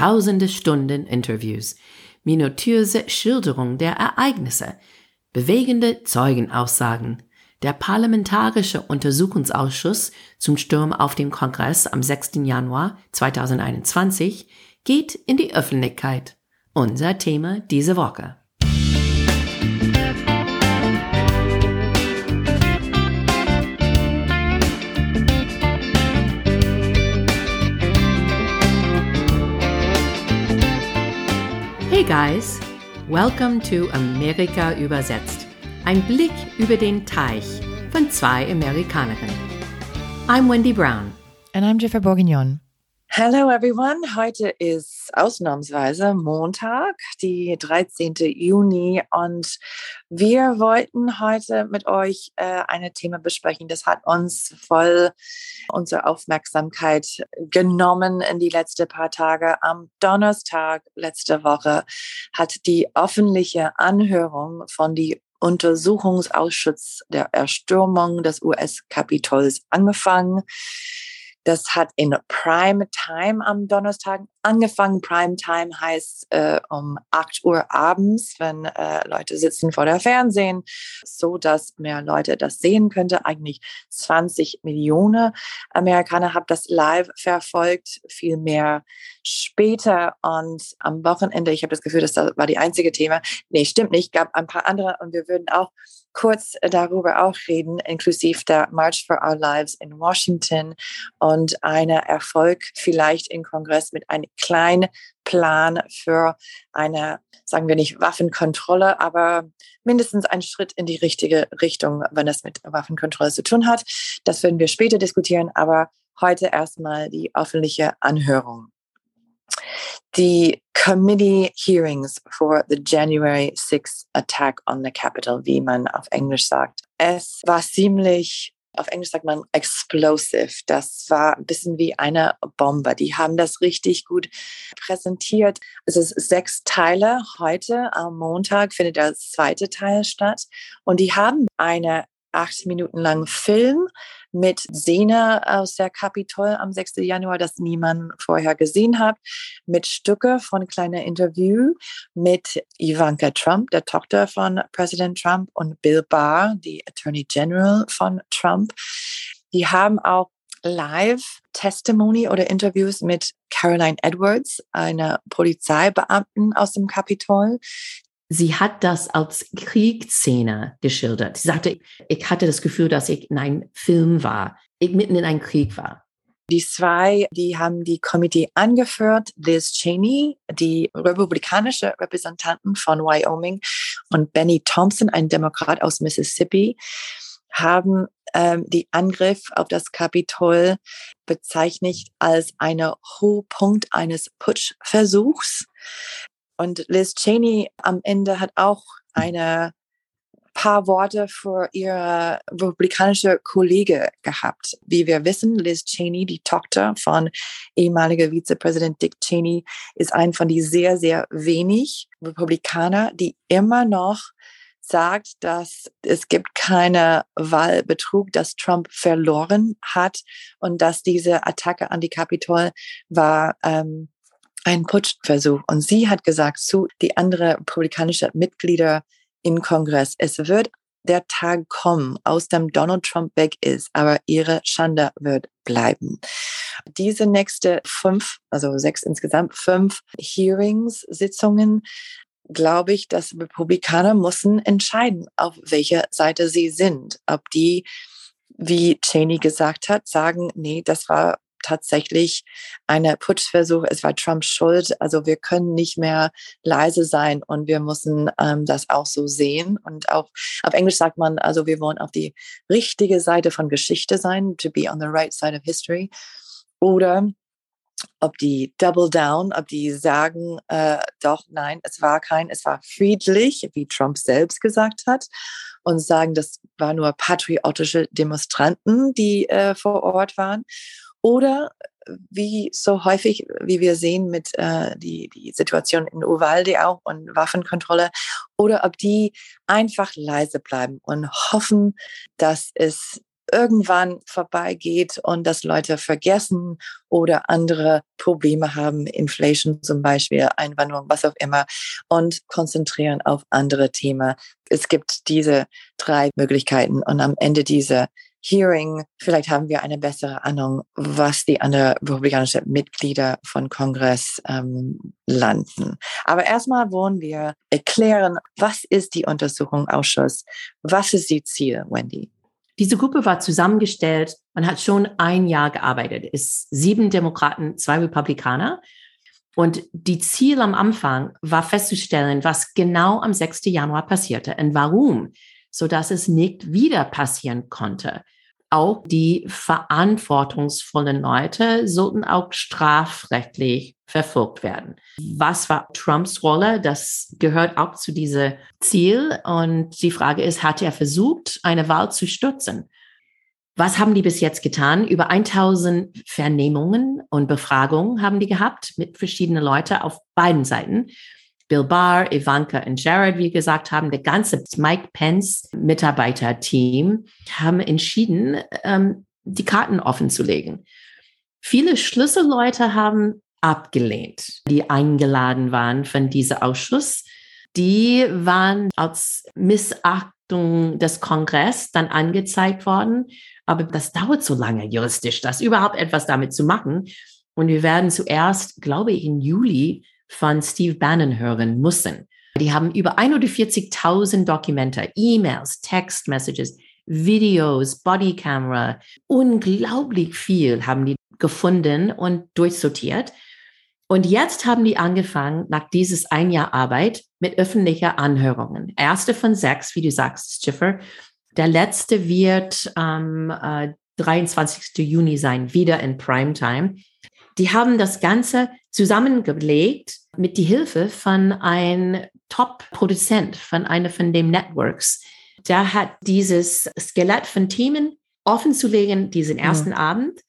tausende Stunden Interviews, minutiöse Schilderung der Ereignisse, bewegende Zeugenaussagen. Der Parlamentarische Untersuchungsausschuss zum Sturm auf den Kongress am 6. Januar 2021 geht in die Öffentlichkeit. Unser Thema diese Woche. Hey guys, welcome to Amerika übersetzt. Ein Blick über den Teich von zwei Amerikanerinnen. I'm Wendy Brown. And I'm Jennifer Bourguignon. Hello everyone. Heute ist ausnahmsweise Montag, die 13. Juni und wir wollten heute mit euch äh, ein Thema besprechen. Das hat uns voll unsere Aufmerksamkeit genommen in die letzten paar Tage. Am Donnerstag letzte Woche hat die öffentliche Anhörung von die Untersuchungsausschuss der Erstürmung des US-Kapitols angefangen. Das hat in Prime Time am Donnerstag angefangen. Prime Time heißt äh, um 8 Uhr abends, wenn äh, Leute sitzen vor der Fernsehen, so dass mehr Leute das sehen könnte. Eigentlich 20 Millionen Amerikaner haben das live verfolgt, viel mehr später und am Wochenende. Ich habe das Gefühl, das war die einzige Thema. Nee, stimmt nicht. Gab ein paar andere und wir würden auch kurz darüber auch reden, inklusive der March for Our Lives in Washington und einer Erfolg vielleicht im Kongress mit einem kleinen Plan für eine, sagen wir nicht Waffenkontrolle, aber mindestens ein Schritt in die richtige Richtung, wenn es mit Waffenkontrolle zu tun hat. Das werden wir später diskutieren, aber heute erstmal die öffentliche Anhörung. Die Committee Hearings for the January 6th Attack on the Capitol, wie man auf Englisch sagt. Es war ziemlich auf Englisch sagt man explosive. Das war ein bisschen wie eine Bombe. Die haben das richtig gut präsentiert. Es ist sechs Teile. Heute am Montag findet der zweite Teil statt. Und die haben eine acht Minuten langen Film mit Szene aus der Kapitol am 6. Januar, das niemand vorher gesehen hat, mit Stücke von kleiner Interview mit Ivanka Trump, der Tochter von Präsident Trump, und Bill Barr, die Attorney General von Trump. Die haben auch live Testimony oder Interviews mit Caroline Edwards, einer Polizeibeamten aus dem Kapitol, sie hat das als Kriegsszene geschildert. Sie sagte, ich hatte das Gefühl, dass ich in einem Film war, ich mitten in einem Krieg war. Die zwei, die haben die Komitee angeführt, Liz Cheney, die republikanische Repräsentantin von Wyoming und Benny Thompson, ein Demokrat aus Mississippi, haben ähm, die Angriff auf das Kapitol bezeichnet als eine Hochpunkt eines Putschversuchs. Und Liz Cheney am Ende hat auch eine paar Worte für ihre republikanische Kollege gehabt. Wie wir wissen, Liz Cheney, die Tochter von ehemaliger Vizepräsident Dick Cheney, ist ein von die sehr, sehr wenig Republikaner, die immer noch sagt, dass es gibt keine Wahlbetrug, dass Trump verloren hat und dass diese Attacke an die Kapitol war ähm, ein Putschversuch. Und sie hat gesagt zu die anderen republikanischen Mitglieder im Kongress, es wird der Tag kommen, aus dem Donald Trump weg ist, aber ihre Schande wird bleiben. Diese nächste fünf, also sechs insgesamt, fünf Hearings, Sitzungen, glaube ich, dass Republikaner müssen entscheiden, auf welcher Seite sie sind. Ob die, wie Cheney gesagt hat, sagen, nee, das war tatsächlich ein Putschversuch. Es war Trumps Schuld. Also wir können nicht mehr leise sein und wir müssen ähm, das auch so sehen. Und auch auf Englisch sagt man, also wir wollen auf die richtige Seite von Geschichte sein, to be on the right side of history. Oder ob die Double Down, ob die sagen, äh, doch, nein, es war kein, es war friedlich, wie Trump selbst gesagt hat, und sagen, das war nur patriotische Demonstranten, die äh, vor Ort waren. Oder äh, wie so häufig, wie wir sehen mit äh, die, die Situation in Uvalde auch und Waffenkontrolle, oder ob die einfach leise bleiben und hoffen, dass es irgendwann vorbeigeht und dass Leute vergessen oder andere Probleme haben, Inflation zum Beispiel, Einwanderung, was auch immer, und konzentrieren auf andere Themen. Es gibt diese drei Möglichkeiten und am Ende dieser Hearing, vielleicht haben wir eine bessere Ahnung, was die anderen republikanischen Mitglieder von Kongress ähm, landen. Aber erstmal wollen wir erklären, was ist die Untersuchungsausschuss? Was ist die Ziel, Wendy? Diese Gruppe war zusammengestellt und hat schon ein Jahr gearbeitet. Es sieben Demokraten, zwei Republikaner. Und die Ziel am Anfang war festzustellen, was genau am 6. Januar passierte und warum so dass es nicht wieder passieren konnte. Auch die verantwortungsvollen Leute sollten auch strafrechtlich verfolgt werden. Was war Trumps Rolle? Das gehört auch zu diesem Ziel. Und die Frage ist, hat er versucht, eine Wahl zu stürzen? Was haben die bis jetzt getan? Über 1000 Vernehmungen und Befragungen haben die gehabt mit verschiedenen Leuten auf beiden Seiten. Bill Barr, Ivanka und Jared, wie gesagt haben, der ganze Mike Pence Mitarbeiterteam haben entschieden, ähm, die Karten offen zu legen. Viele Schlüsselleute haben abgelehnt, die eingeladen waren von diesem Ausschuss. Die waren als Missachtung des Kongress dann angezeigt worden. Aber das dauert so lange juristisch, das überhaupt etwas damit zu machen. Und wir werden zuerst, glaube ich, im Juli von Steve Bannon hören müssen. Die haben über 140.000 Dokumente, E-Mails, Text-Messages, Videos, Bodycamera, unglaublich viel haben die gefunden und durchsortiert. Und jetzt haben die angefangen, nach dieses ein Jahr Arbeit, mit öffentlicher Anhörungen. Erste von sechs, wie du sagst, Schiffer. Der letzte wird am äh, 23. Juni sein, wieder in Primetime. Die haben das Ganze zusammengelegt mit die Hilfe von einem Top-Produzent von einer von den Networks. Der hat dieses Skelett von Themen offen zu legen, diesen ersten ja. Abend.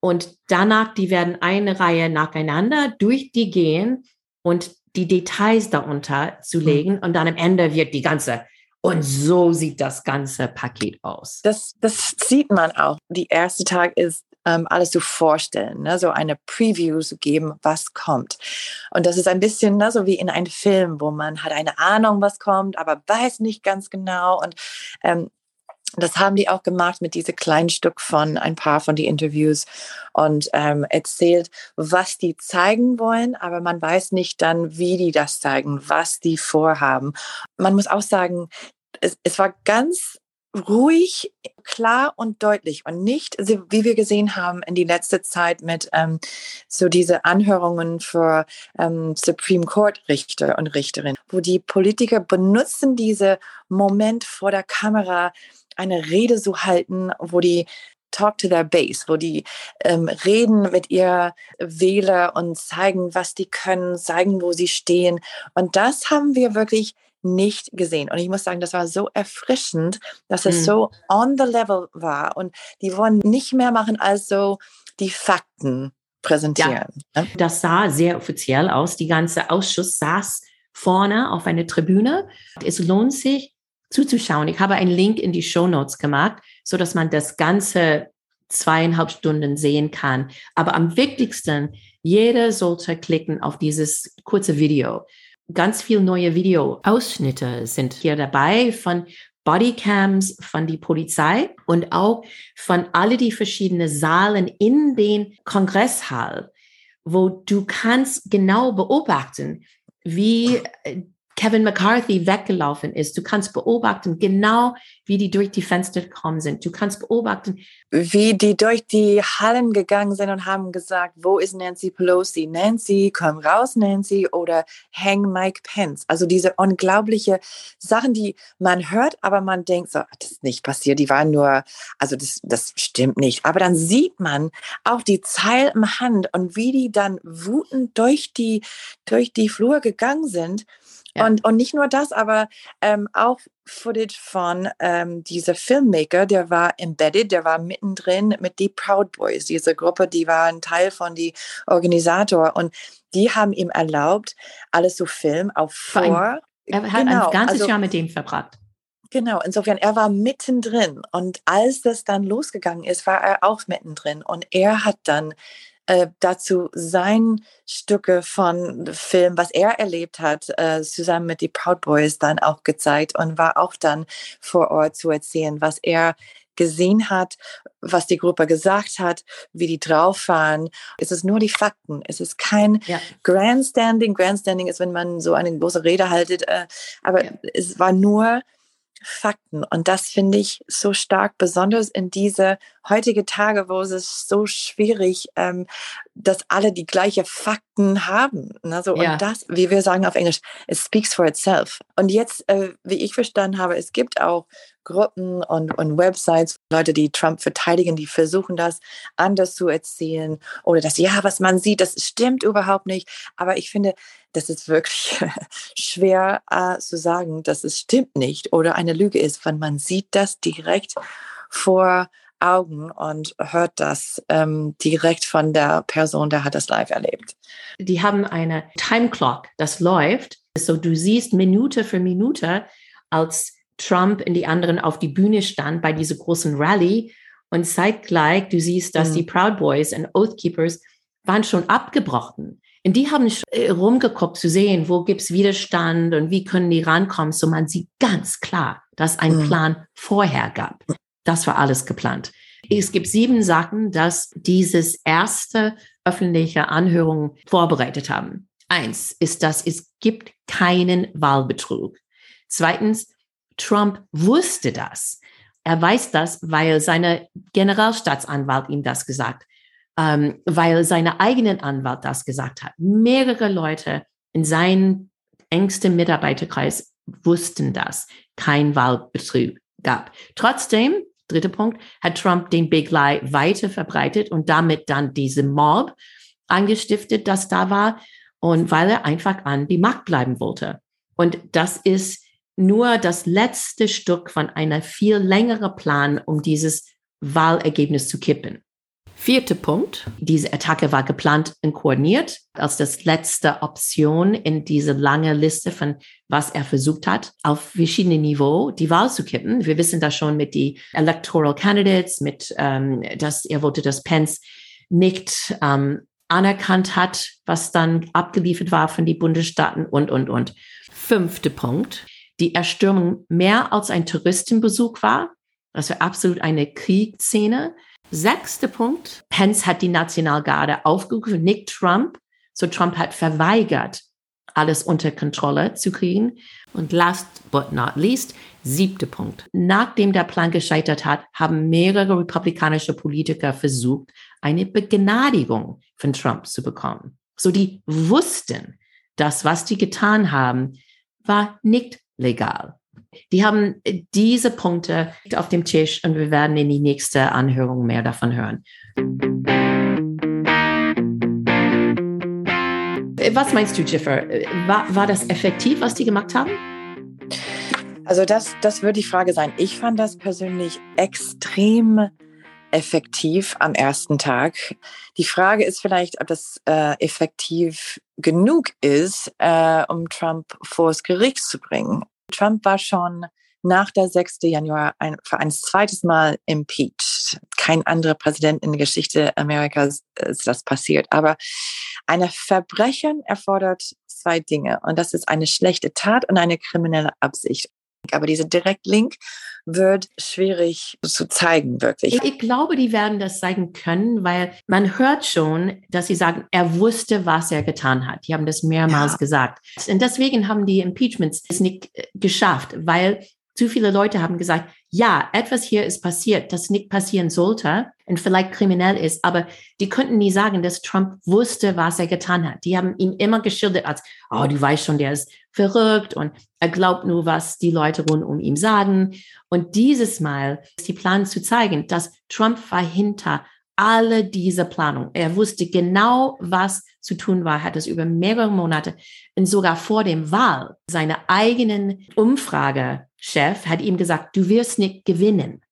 Und danach, die werden eine Reihe nacheinander durch die gehen und die Details darunter zu legen. Und dann am Ende wird die ganze und so sieht das ganze Paket aus. Das, das sieht man auch. Die erste Tag ist ähm, alles zu vorstellen, ne? so eine Preview zu geben, was kommt. Und das ist ein bisschen ne, so wie in einem Film, wo man hat eine Ahnung, was kommt, aber weiß nicht ganz genau. Und ähm, das haben die auch gemacht mit diesem kleinen Stück von ein paar von den Interviews und ähm, erzählt, was die zeigen wollen, aber man weiß nicht dann, wie die das zeigen, was die vorhaben. Man muss auch sagen, es, es war ganz ruhig, klar und deutlich und nicht, wie wir gesehen haben in die letzte Zeit mit ähm, so diese Anhörungen für ähm, Supreme Court Richter und Richterinnen, wo die Politiker benutzen diese Moment vor der Kamera, eine Rede zu halten, wo die talk to their base, wo die ähm, reden mit ihr Wähler und zeigen, was die können, zeigen, wo sie stehen. Und das haben wir wirklich nicht gesehen. Und ich muss sagen, das war so erfrischend, dass es mhm. so on the level war. Und die wollen nicht mehr machen als so die Fakten präsentieren. Ja, ne? das sah sehr offiziell aus. Die ganze Ausschuss saß vorne auf einer Tribüne. Es lohnt sich zuzuschauen. Ich habe einen Link in die Show Notes gemacht, so dass man das ganze zweieinhalb Stunden sehen kann. Aber am wichtigsten, jeder sollte klicken auf dieses kurze Video ganz viel neue Videoausschnitte sind hier dabei von Bodycams von die Polizei und auch von alle die verschiedenen Saalen in den Kongresshall, wo du kannst genau beobachten, wie äh, Kevin McCarthy weggelaufen ist. Du kannst beobachten, genau wie die durch die Fenster gekommen sind. Du kannst beobachten, wie die durch die Hallen gegangen sind und haben gesagt, wo ist Nancy Pelosi? Nancy, komm raus, Nancy, oder hang Mike Pence. Also diese unglaubliche Sachen, die man hört, aber man denkt so, das ist nicht passiert. Die waren nur, also das, das stimmt nicht. Aber dann sieht man auch die Zeil im Hand und wie die dann wutend durch die, durch die Flur gegangen sind. Ja. Und, und nicht nur das, aber ähm, auch Footage von ähm, dieser Filmmaker, der war embedded, der war mittendrin mit die Proud Boys, diese Gruppe, die war ein Teil von die Organisator und die haben ihm erlaubt, alles zu filmen, auch vor. er hat genau, ein ganzes also, Jahr mit dem verbracht. Genau, insofern, er war mittendrin und als das dann losgegangen ist, war er auch mittendrin und er hat dann äh, dazu sein Stücke von Film, was er erlebt hat, äh, zusammen mit die Proud Boys dann auch gezeigt und war auch dann vor Ort zu erzählen, was er gesehen hat, was die Gruppe gesagt hat, wie die drauf waren. Es ist nur die Fakten. Es ist kein ja. Grandstanding. Grandstanding ist, wenn man so eine große Rede haltet. Äh, aber ja. es war nur Fakten. Und das finde ich so stark, besonders in diese heutige Tage, wo es ist so schwierig, ähm, dass alle die gleiche Fakten haben. Also, ja. Und das, wie wir sagen auf Englisch, it speaks for itself. Und jetzt, äh, wie ich verstanden habe, es gibt auch Gruppen und, und Websites, Leute, die Trump verteidigen, die versuchen das anders zu erzählen oder das, ja, was man sieht, das stimmt überhaupt nicht. Aber ich finde, das ist wirklich schwer äh, zu sagen, dass es stimmt nicht oder eine Lüge ist, wenn man sieht das direkt vor Augen und hört das ähm, direkt von der Person, der hat das live erlebt. Die haben eine Time Clock, das läuft. So du siehst Minute für Minute, als Trump in die anderen auf die Bühne stand bei dieser großen Rallye und zeitgleich du siehst, dass mhm. die Proud Boys und Oath Keepers waren schon abgebrochen. Und die haben äh, rumgeguckt zu sehen, wo gibt's Widerstand und wie können die rankommen. So man sieht ganz klar, dass ein mhm. Plan vorher gab. Das war alles geplant. Es gibt sieben Sachen, dass dieses erste öffentliche Anhörung vorbereitet haben. Eins ist, dass es gibt keinen Wahlbetrug. Zweitens, Trump wusste das. Er weiß das, weil seine Generalstaatsanwalt ihm das gesagt, ähm, weil seine eigenen Anwalt das gesagt hat. Mehrere Leute in seinem engsten Mitarbeiterkreis wussten das. Kein Wahlbetrug gab. Trotzdem, dritter Punkt, hat Trump den Big Lie weiter verbreitet und damit dann diese Mob angestiftet, das da war und weil er einfach an die Macht bleiben wollte. Und das ist nur das letzte Stück von einer viel längeren Plan, um dieses Wahlergebnis zu kippen. Vierter Punkt. Diese Attacke war geplant und koordiniert als das letzte Option in diese lange Liste von was er versucht hat, auf verschiedene Niveau die Wahl zu kippen. Wir wissen das schon mit die Electoral Candidates, mit, ähm, dass er wollte, dass Pence nicht ähm, anerkannt hat, was dann abgeliefert war von den Bundesstaaten und, und, und. Fünfter Punkt die Erstürmung mehr als ein Touristenbesuch war. Das war absolut eine Kriegsszene. Sechster Punkt. Pence hat die Nationalgarde aufgerufen, nicht Trump. So Trump hat verweigert, alles unter Kontrolle zu kriegen. Und last but not least, siebter Punkt. Nachdem der Plan gescheitert hat, haben mehrere republikanische Politiker versucht, eine Begnadigung von Trump zu bekommen. So die wussten, dass was die getan haben, war nicht legal. Die haben diese Punkte auf dem Tisch und wir werden in die nächste Anhörung mehr davon hören. Was meinst du, Jiffer? War, war das effektiv, was die gemacht haben? Also das, das wird die Frage sein. Ich fand das persönlich extrem effektiv am ersten Tag. Die Frage ist vielleicht, ob das äh, effektiv genug ist, äh, um Trump vor das Gericht zu bringen. Trump war schon nach der 6. Januar ein, für ein zweites Mal impeached. Kein anderer Präsident in der Geschichte Amerikas ist das passiert. Aber eine Verbrechen erfordert zwei Dinge. Und das ist eine schlechte Tat und eine kriminelle Absicht. Aber dieser Direktlink wird schwierig zu zeigen, wirklich. Ich, glaube, die werden das zeigen können, weil man hört schon, dass sie sagen, er wusste, was er getan hat. Die haben das mehrmals ja. gesagt. Und deswegen haben die Impeachments es nicht äh, geschafft, weil zu viele Leute haben gesagt, ja, etwas hier ist passiert, das nicht passieren sollte und vielleicht kriminell ist, aber die könnten nie sagen, dass Trump wusste, was er getan hat. Die haben ihn immer geschildert als, oh, du weißt schon, der ist verrückt und er glaubt nur, was die Leute rund um ihn sagen. Und dieses Mal ist die Plan zu zeigen, dass Trump war hinter alle diese Planung. Er wusste genau, was zu tun war, hat es über mehrere Monate und sogar vor dem Wahl seine eigenen Umfragechef hat ihm gesagt, du wirst nicht gewinnen.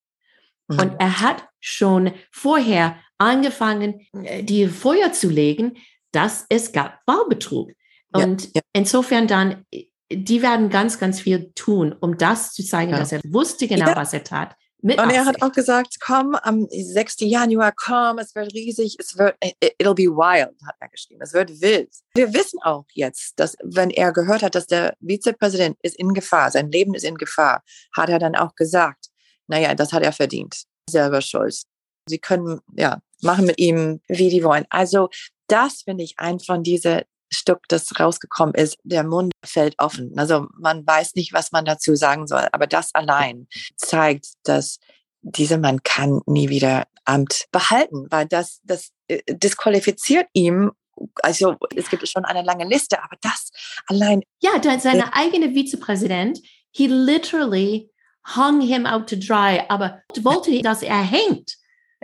Mhm. Und er hat schon vorher angefangen, äh, die Feuer zu legen, dass es gab Wahlbetrug. Und ja, ja. insofern dann, die werden ganz, ganz viel tun, um das zu zeigen, ja. dass er wusste genau, was er tat. Mit und er hat auch gesagt, komm, am 6. Januar, komm, es wird riesig, es wird, it'll be wild, hat er geschrieben, es wird wild. Wir wissen auch jetzt, dass wenn er gehört hat, dass der Vizepräsident ist in Gefahr, sein Leben ist in Gefahr, hat er dann auch gesagt, naja, das hat er verdient, selber schuld. Sie können, ja, machen mit ihm, wie die wollen. Also das finde ich ein von diese Stück, das rausgekommen ist, der Mund fällt offen. Also man weiß nicht, was man dazu sagen soll. Aber das allein zeigt, dass dieser Mann kann nie wieder Amt behalten, weil das, das äh, disqualifiziert ihm also es gibt schon eine lange Liste, aber das allein. Ja, seine eigene Vizepräsident, he literally hung him out to dry, aber wollte, dass er hängt.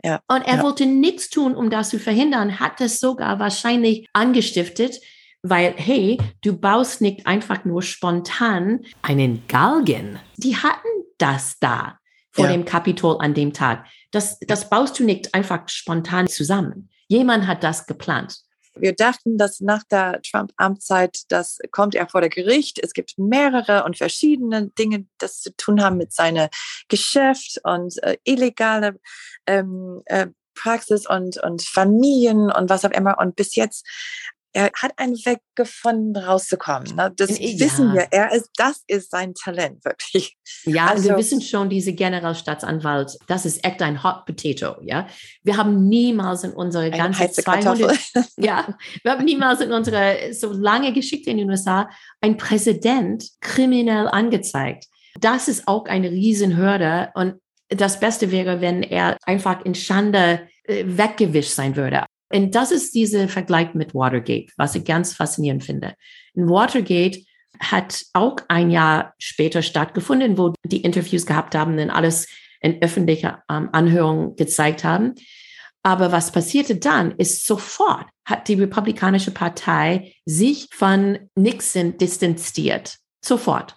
Ja, und er ja. wollte nichts tun, um das zu verhindern, hat es sogar wahrscheinlich angestiftet, weil, hey, du baust nicht einfach nur spontan einen Galgen. Die hatten das da vor ja. dem Kapitol an dem Tag. Das, das baust du nicht einfach spontan zusammen. Jemand hat das geplant. Wir dachten, dass nach der Trump-Amtszeit, das kommt er vor der Gericht. Es gibt mehrere und verschiedene Dinge, das zu tun haben mit seinem Geschäft und äh, illegale ähm, äh, Praxis und, und Familien und was auch immer. Und bis jetzt er hat einen Weg gefunden, rauszukommen. Ne? Das ja. wissen wir. Er ist, das ist sein Talent, wirklich. Ja, also, wir wissen schon, diese Generalstaatsanwalt, das ist echt ein Hot Potato, ja. Wir haben niemals in unserer ganzen 200, ja, wir haben niemals in unserer so lange Geschichte in den USA ein Präsident kriminell angezeigt. Das ist auch eine Riesenhürde und das Beste wäre, wenn er einfach in Schande äh, weggewischt sein würde. Und das ist dieser Vergleich mit Watergate, was ich ganz faszinierend finde. In Watergate hat auch ein Jahr später stattgefunden, wo die Interviews gehabt haben und alles in öffentlicher ähm, Anhörung gezeigt haben. Aber was passierte dann, ist sofort hat die Republikanische Partei sich von Nixon distanziert. Sofort.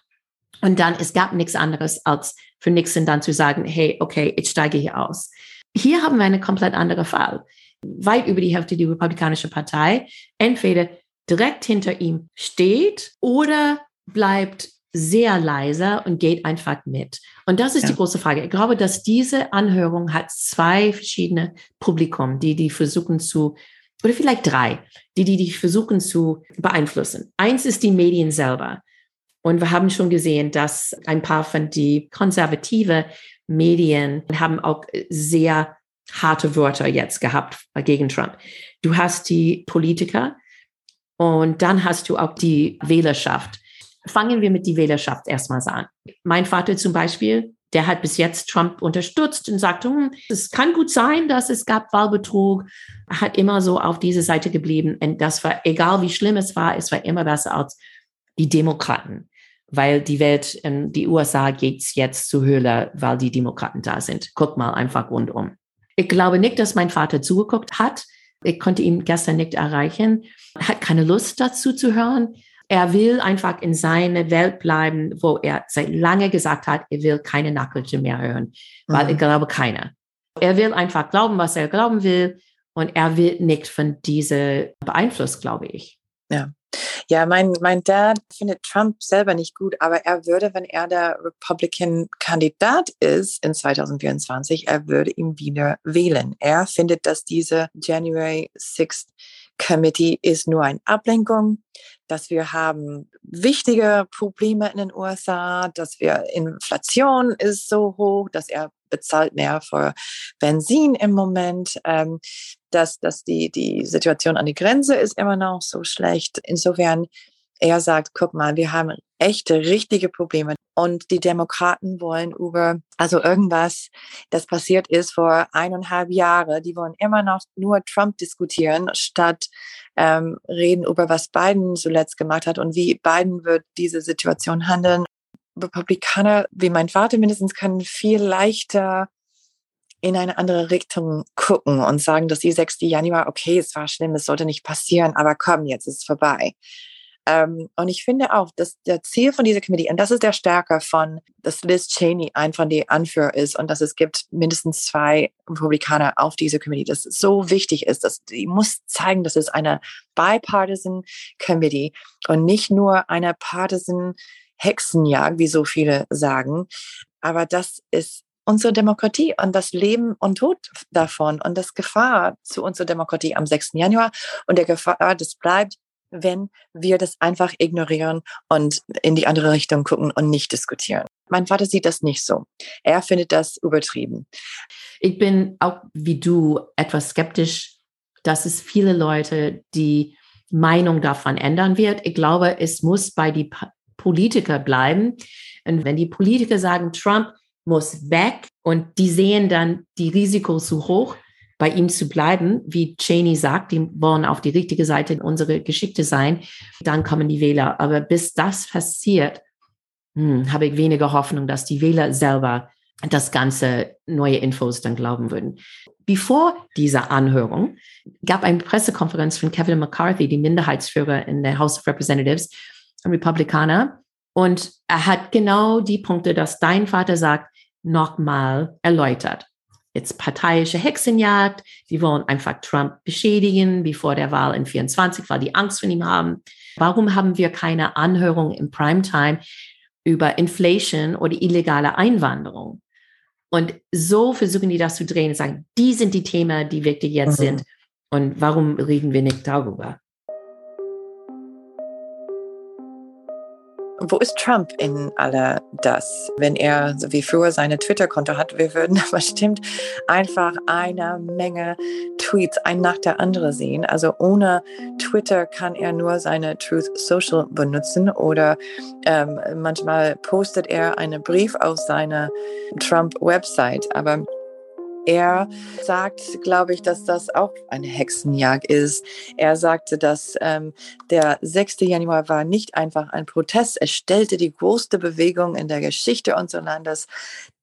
Und dann, es gab nichts anderes, als für Nixon dann zu sagen, hey, okay, ich steige hier aus. Hier haben wir einen komplett anderen Fall weit über die Hälfte die Republikanische Partei entweder direkt hinter ihm steht oder bleibt sehr leise und geht einfach mit. Und das ist ja. die große Frage. Ich glaube, dass diese Anhörung hat zwei verschiedene Publikum, die die versuchen zu, oder vielleicht drei, die die, die versuchen zu beeinflussen. Eins ist die Medien selber. Und wir haben schon gesehen, dass ein paar von die konservative Medien haben auch sehr harte Wörter jetzt gehabt gegen Trump. Du hast die Politiker und dann hast du auch die Wählerschaft. Fangen wir mit die Wählerschaft erstmals an. Mein Vater zum Beispiel, der hat bis jetzt Trump unterstützt und sagt, hm, es kann gut sein, dass es gab Wahlbetrug, hat immer so auf diese Seite geblieben. Und das war, egal wie schlimm es war, es war immer besser als die Demokraten. Weil die Welt, die USA geht's jetzt zu Höhle, weil die Demokraten da sind. Guck mal einfach rundum. Ich glaube nicht, dass mein Vater zugeguckt hat. Ich konnte ihn gestern nicht erreichen. Er hat keine Lust dazu zu hören. Er will einfach in seiner Welt bleiben, wo er seit lange gesagt hat, er will keine Nachrichten mehr hören, weil mhm. ich glaube keine. Er will einfach glauben, was er glauben will und er will nicht von dieser beeinflusst, glaube ich. Ja. Ja, mein, mein Dad findet Trump selber nicht gut, aber er würde, wenn er der Republican-Kandidat ist in 2024, er würde ihn wieder wählen. Er findet, dass diese January 6th Committee ist nur eine Ablenkung, dass wir haben wichtige Probleme in den USA, dass wir Inflation ist so hoch, dass er bezahlt mehr für Benzin im Moment. Ähm, dass, dass die, die Situation an die Grenze ist immer noch so schlecht. Insofern, er sagt, guck mal, wir haben echte, richtige Probleme. Und die Demokraten wollen über, also irgendwas, das passiert ist vor eineinhalb Jahren, die wollen immer noch nur Trump diskutieren, statt ähm, reden über, was Biden zuletzt gemacht hat und wie Biden wird diese Situation handeln. Republikaner, wie mein Vater mindestens, können viel leichter in eine andere Richtung gucken und sagen, dass die 6. Januar, okay, es war schlimm, es sollte nicht passieren, aber komm, jetzt ist es vorbei. Ähm, und ich finde auch, dass der Ziel von dieser Committee, und das ist der Stärke von, dass Liz Cheney ein von den Anführer ist und dass es gibt mindestens zwei Republikaner auf dieser Committee, dass es so wichtig ist, dass die muss zeigen, dass es eine bipartisan Committee und nicht nur eine partisan Hexenjagd, wie so viele sagen. Aber das ist unsere Demokratie und das Leben und Tod davon und das Gefahr zu unserer Demokratie am 6. Januar und der Gefahr, das bleibt, wenn wir das einfach ignorieren und in die andere Richtung gucken und nicht diskutieren. Mein Vater sieht das nicht so. Er findet das übertrieben. Ich bin auch wie du etwas skeptisch, dass es viele Leute die Meinung davon ändern wird. Ich glaube, es muss bei die Politiker bleiben. Und wenn die Politiker sagen, Trump muss weg und die sehen dann die Risiko zu hoch, bei ihm zu bleiben, wie Cheney sagt, die wollen auf die richtige Seite unserer Geschichte sein, dann kommen die Wähler. Aber bis das passiert, hm, habe ich weniger Hoffnung, dass die Wähler selber das ganze neue Infos dann glauben würden. Bevor dieser Anhörung gab eine Pressekonferenz von Kevin McCarthy, die Minderheitsführer in der House of Representatives, ein Republikaner, und er hat genau die Punkte, dass dein Vater sagt, nochmal erläutert. Jetzt parteiische Hexenjagd, die wollen einfach Trump beschädigen, wie vor der Wahl in 24, weil die Angst von ihm haben. Warum haben wir keine Anhörung im Primetime über Inflation oder illegale Einwanderung? Und so versuchen die das zu drehen und sagen, die sind die Themen, die wichtig jetzt mhm. sind. Und warum reden wir nicht darüber? Wo ist Trump in aller das? Wenn er so wie früher seine Twitter-Konto hat, wir würden bestimmt einfach eine Menge Tweets ein nach der andere sehen. Also ohne Twitter kann er nur seine Truth Social benutzen oder ähm, manchmal postet er einen Brief auf seine Trump-Website. Aber er sagt, glaube ich, dass das auch eine Hexenjagd ist. Er sagte, dass ähm, der 6. Januar war nicht einfach ein Protest. Es stellte die größte Bewegung in der Geschichte unseres Landes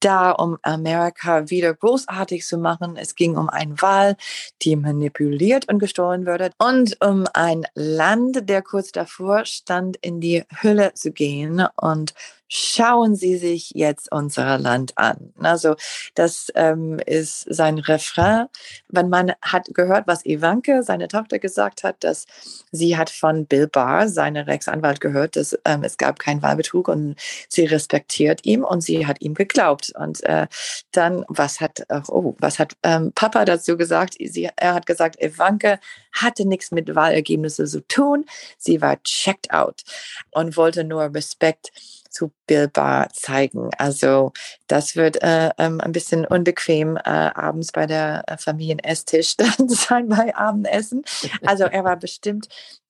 da, um Amerika wieder großartig zu machen. Es ging um eine Wahl, die manipuliert und gestohlen wurde und um ein Land, der kurz davor stand, in die Hülle zu gehen und schauen Sie sich jetzt unser Land an. Also das ähm, ist sein Refrain. Wenn man hat gehört, was Ivanke, seine Tochter, gesagt hat, dass sie hat von Bill Barr, seine Rechtsanwalt, gehört, dass ähm, es gab keinen Wahlbetrug und sie respektiert ihn und sie hat ihm geglaubt. Und äh, dann, was hat, oh, was hat ähm, Papa dazu gesagt? Sie, er hat gesagt, Ivanke hatte nichts mit Wahlergebnissen zu tun. Sie war checked out und wollte nur Respekt zu Bill Barr zeigen. Also das wird äh, ähm, ein bisschen unbequem äh, abends bei der äh, Familienesstisch dann sein bei Abendessen. Also er war bestimmt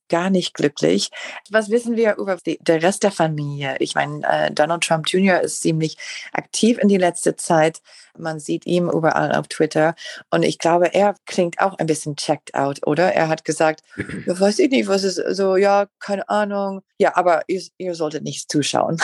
gar nicht glücklich. Was wissen wir über die, der Rest der Familie? Ich meine, äh, Donald Trump Jr. ist ziemlich aktiv in die letzte Zeit. Man sieht ihn überall auf Twitter. Und ich glaube, er klingt auch ein bisschen checked out, oder? Er hat gesagt, ja, weiß ich nicht, was ist so, ja, keine Ahnung. Ja, aber ihr, ihr solltet nicht zuschauen.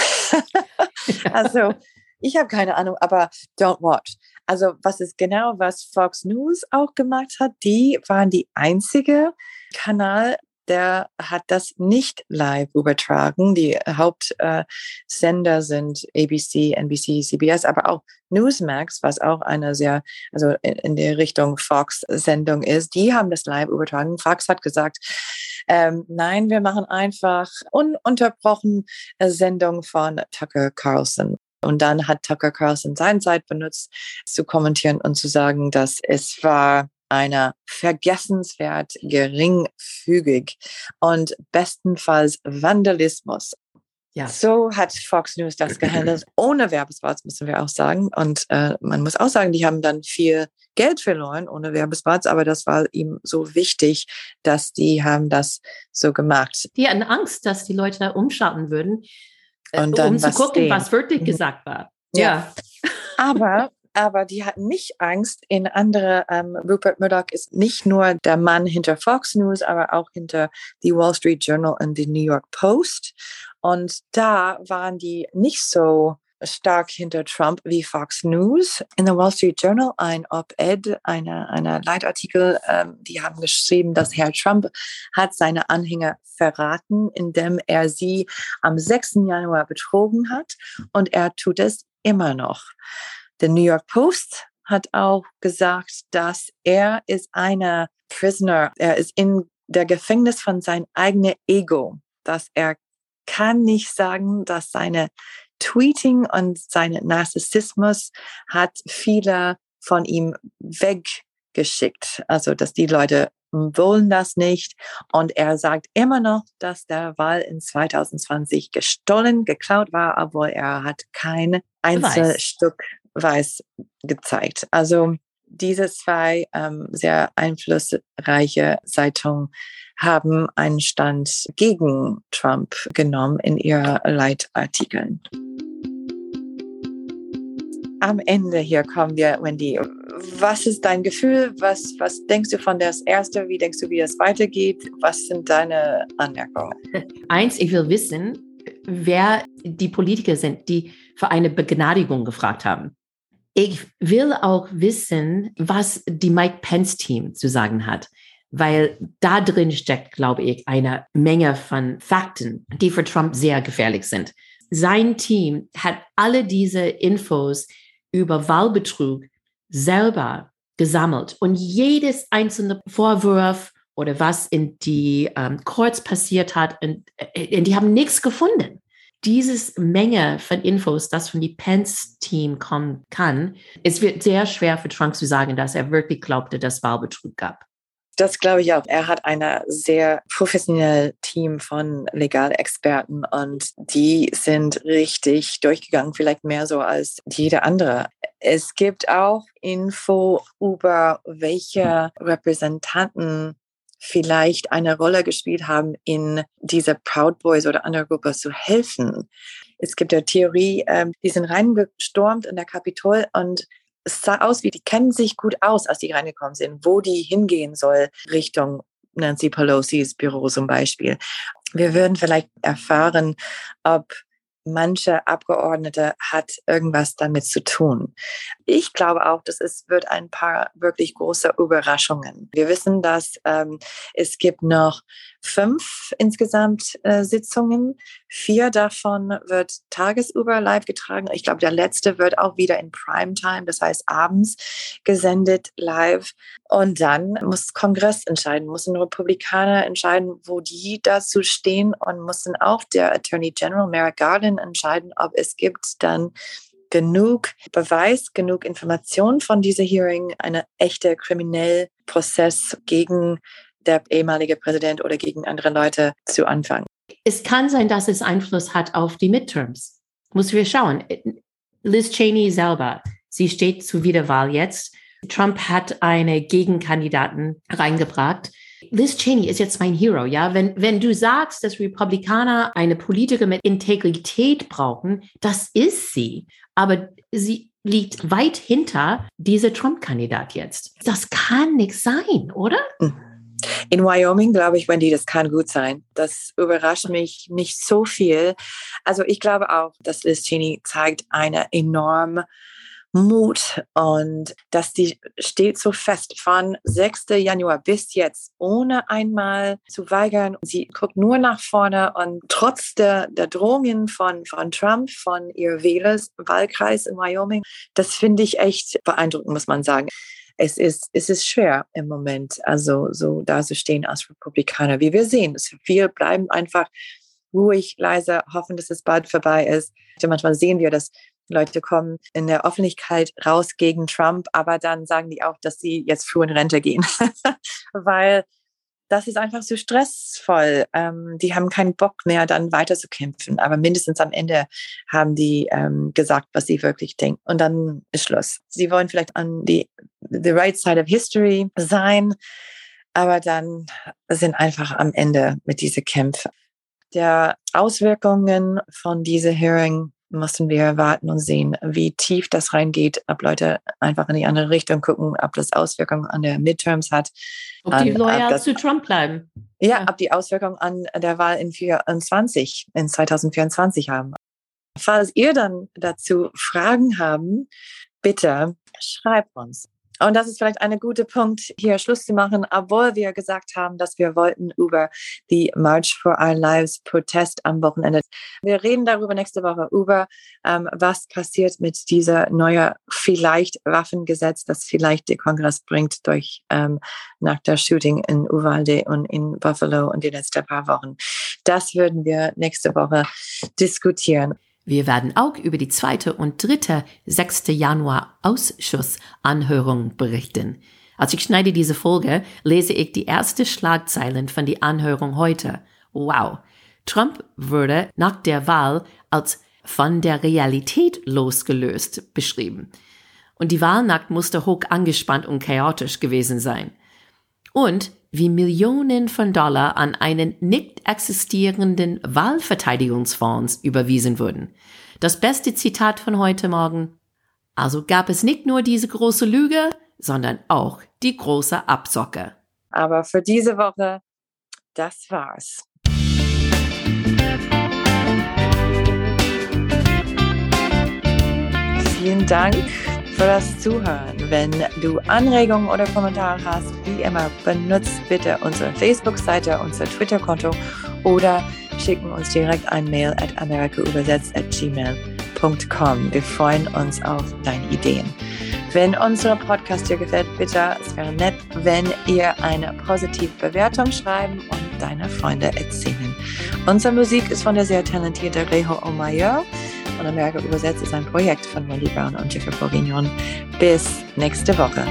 also, ich habe keine Ahnung, aber don't watch. Also, was ist genau, was Fox News auch gemacht hat? Die waren die einzige Kanal, der hat das nicht live übertragen. Die Hauptsender äh, sind ABC, NBC, CBS, aber auch Newsmax, was auch eine sehr, also in, in der Richtung Fox-Sendung ist. Die haben das live übertragen. Fox hat gesagt, ähm, nein, wir machen einfach ununterbrochen Sendung von Tucker Carlson. Und dann hat Tucker Carlson seine Zeit benutzt, zu kommentieren und zu sagen, dass es war einer vergessenswert geringfügig und bestenfalls Vandalismus. Ja. So hat Fox News das gehandelt, ohne Werbespots, müssen wir auch sagen. Und äh, man muss auch sagen, die haben dann viel Geld verloren ohne Werbespots, aber das war ihm so wichtig, dass die haben das so gemacht. Die hatten Angst, dass die Leute da umschalten würden, äh, und dann um zu gucken, sehen. was wirklich mhm. gesagt war. Ja. ja. Aber aber die hatten nicht Angst in andere. Ähm, Rupert Murdoch ist nicht nur der Mann hinter Fox News, aber auch hinter die Wall Street Journal und die New York Post. Und da waren die nicht so stark hinter Trump wie Fox News. In the Wall Street Journal ein Op-Ed, eine, eine Leitartikel, ähm, die haben geschrieben, dass Herr Trump hat seine Anhänger verraten, indem er sie am 6. Januar betrogen hat und er tut es immer noch. The New York Post hat auch gesagt, dass er ist einer Prisoner, er ist in der Gefängnis von sein eigenes Ego, dass er kann nicht sagen, dass seine Tweeting und sein Narzissmus hat viele von ihm weggeschickt. Also, dass die Leute wollen das nicht. Und er sagt immer noch, dass der Wahl in 2020 gestohlen, geklaut war, obwohl er hat kein Einzelstück Weiß gezeigt. Also diese zwei ähm, sehr einflussreiche Zeitungen haben einen Stand gegen Trump genommen in ihren Leitartikeln. Am Ende hier kommen wir, Wendy. Was ist dein Gefühl? Was, was denkst du von das erste? Wie denkst du, wie es weitergeht? Was sind deine Anmerkungen? Eins, ich will wissen, wer die Politiker sind, die für eine Begnadigung gefragt haben. Ich will auch wissen, was die Mike Pence Team zu sagen hat, weil da drin steckt, glaube ich, eine Menge von Fakten, die für Trump sehr gefährlich sind. Sein Team hat alle diese Infos über Wahlbetrug selber gesammelt und jedes einzelne Vorwurf oder was in die ähm, Courts passiert hat, und, äh, die haben nichts gefunden dieses Menge von Infos, das von die Pence-Team kommen kann, es wird sehr schwer für Trump zu sagen, dass er wirklich glaubte, dass Wahlbetrug gab. Das glaube ich auch. Er hat ein sehr professionelles Team von Legalexperten und die sind richtig durchgegangen, vielleicht mehr so als jeder andere. Es gibt auch Info über welche Repräsentanten vielleicht eine Rolle gespielt haben, in diese Proud Boys oder andere Gruppe zu helfen. Es gibt ja Theorie, ähm, die sind reingestormt in der Kapitol und es sah aus wie, die kennen sich gut aus, als die reingekommen sind, wo die hingehen soll, Richtung Nancy Pelosi's Büro zum Beispiel. Wir würden vielleicht erfahren, ob manche Abgeordnete hat irgendwas damit zu tun. Ich glaube auch, dass es wird ein paar wirklich große Überraschungen. Wir wissen, dass ähm, es gibt noch fünf insgesamt äh, Sitzungen. Vier davon wird tagesüber live getragen. Ich glaube, der letzte wird auch wieder in Primetime, das heißt abends gesendet live. Und dann muss Kongress entscheiden, muss ein Republikaner entscheiden, wo die dazu stehen und muss dann auch der Attorney General Merrick Garland entscheiden, ob es gibt dann genug Beweis, genug Information von dieser Hearing, eine echte kriminelle Prozess gegen der ehemalige Präsident oder gegen andere Leute zu anfangen. Es kann sein, dass es Einfluss hat auf die Midterms. Muss wir schauen. Liz Cheney selber, sie steht zur Wiederwahl jetzt. Trump hat eine Gegenkandidaten reingebracht. Liz Cheney ist jetzt mein Hero, ja. Wenn, wenn du sagst, dass Republikaner eine Politiker mit Integrität brauchen, das ist sie. Aber sie liegt weit hinter dieser Trump-Kandidat jetzt. Das kann nicht sein, oder? Mhm. In Wyoming glaube ich, Wendy, das kann gut sein. Das überrascht mich nicht so viel. Also ich glaube auch, dass Liz Cheney zeigt eine enorme Mut und dass die steht so fest von 6. Januar bis jetzt, ohne einmal zu weigern. Sie guckt nur nach vorne und trotz der, der Drohungen von, von Trump, von ihr Wählers Wahlkreis in Wyoming, das finde ich echt beeindruckend, muss man sagen es ist, es ist schwer im Moment, also so da zu stehen als Republikaner. Wie wir sehen, wir bleiben einfach ruhig, leise, hoffen, dass es bald vorbei ist. Manchmal sehen wir, dass Leute kommen in der Öffentlichkeit raus gegen Trump, aber dann sagen die auch, dass sie jetzt früh in Rente gehen, weil das ist einfach so stressvoll. Ähm, die haben keinen Bock mehr, dann weiter zu kämpfen. Aber mindestens am Ende haben die ähm, gesagt, was sie wirklich denken. Und dann ist Schluss. Sie wollen vielleicht an die the right side of history sein, aber dann sind einfach am Ende mit diesen Kämpfen. Der Auswirkungen von dieser Hearing müssen wir warten und sehen, wie tief das reingeht, ob Leute einfach in die andere Richtung gucken, ob das Auswirkungen an der Midterms hat. Ob die loyal zu Trump bleiben. Ja, ja, ob die Auswirkungen an der Wahl in 24, in 2024 haben. Falls ihr dann dazu Fragen haben, bitte schreibt uns. Und das ist vielleicht ein guter Punkt, hier Schluss zu machen, obwohl wir gesagt haben, dass wir wollten über die March for Our Lives Protest am Wochenende. Wir reden darüber nächste Woche, über ähm, was passiert mit dieser neue vielleicht Waffengesetz, das vielleicht der Kongress bringt durch ähm, nach der Shooting in Uvalde und in Buffalo und die letzten paar Wochen. Das würden wir nächste Woche diskutieren. Wir werden auch über die zweite und dritte 6. Januar Ausschussanhörung berichten. Als ich schneide diese Folge, lese ich die erste Schlagzeilen von der Anhörung heute. Wow. Trump wurde nach der Wahl als von der Realität losgelöst beschrieben. Und die Wahlnacht musste hoch angespannt und chaotisch gewesen sein. Und wie Millionen von Dollar an einen nicht existierenden Wahlverteidigungsfonds überwiesen wurden. Das beste Zitat von heute Morgen. Also gab es nicht nur diese große Lüge, sondern auch die große Absocke. Aber für diese Woche, das war's. Vielen Dank für das Zuhören. Wenn du Anregungen oder Kommentare hast, wie immer, benutzt bitte unsere Facebook-Seite, unser Twitter-Konto oder schicken uns direkt ein Mail at americaübersetzt at gmail.com. Wir freuen uns auf deine Ideen. Wenn unser Podcast dir gefällt, bitte, es wäre nett, wenn ihr eine positive Bewertung schreiben und deine Freunde erzählen. Unsere Musik ist von der sehr talentierten Reho Omayor von Amerika übersetzt ist ein Projekt von Wendy Brown und Jeffrey Bourguignon. Bis nächste Woche.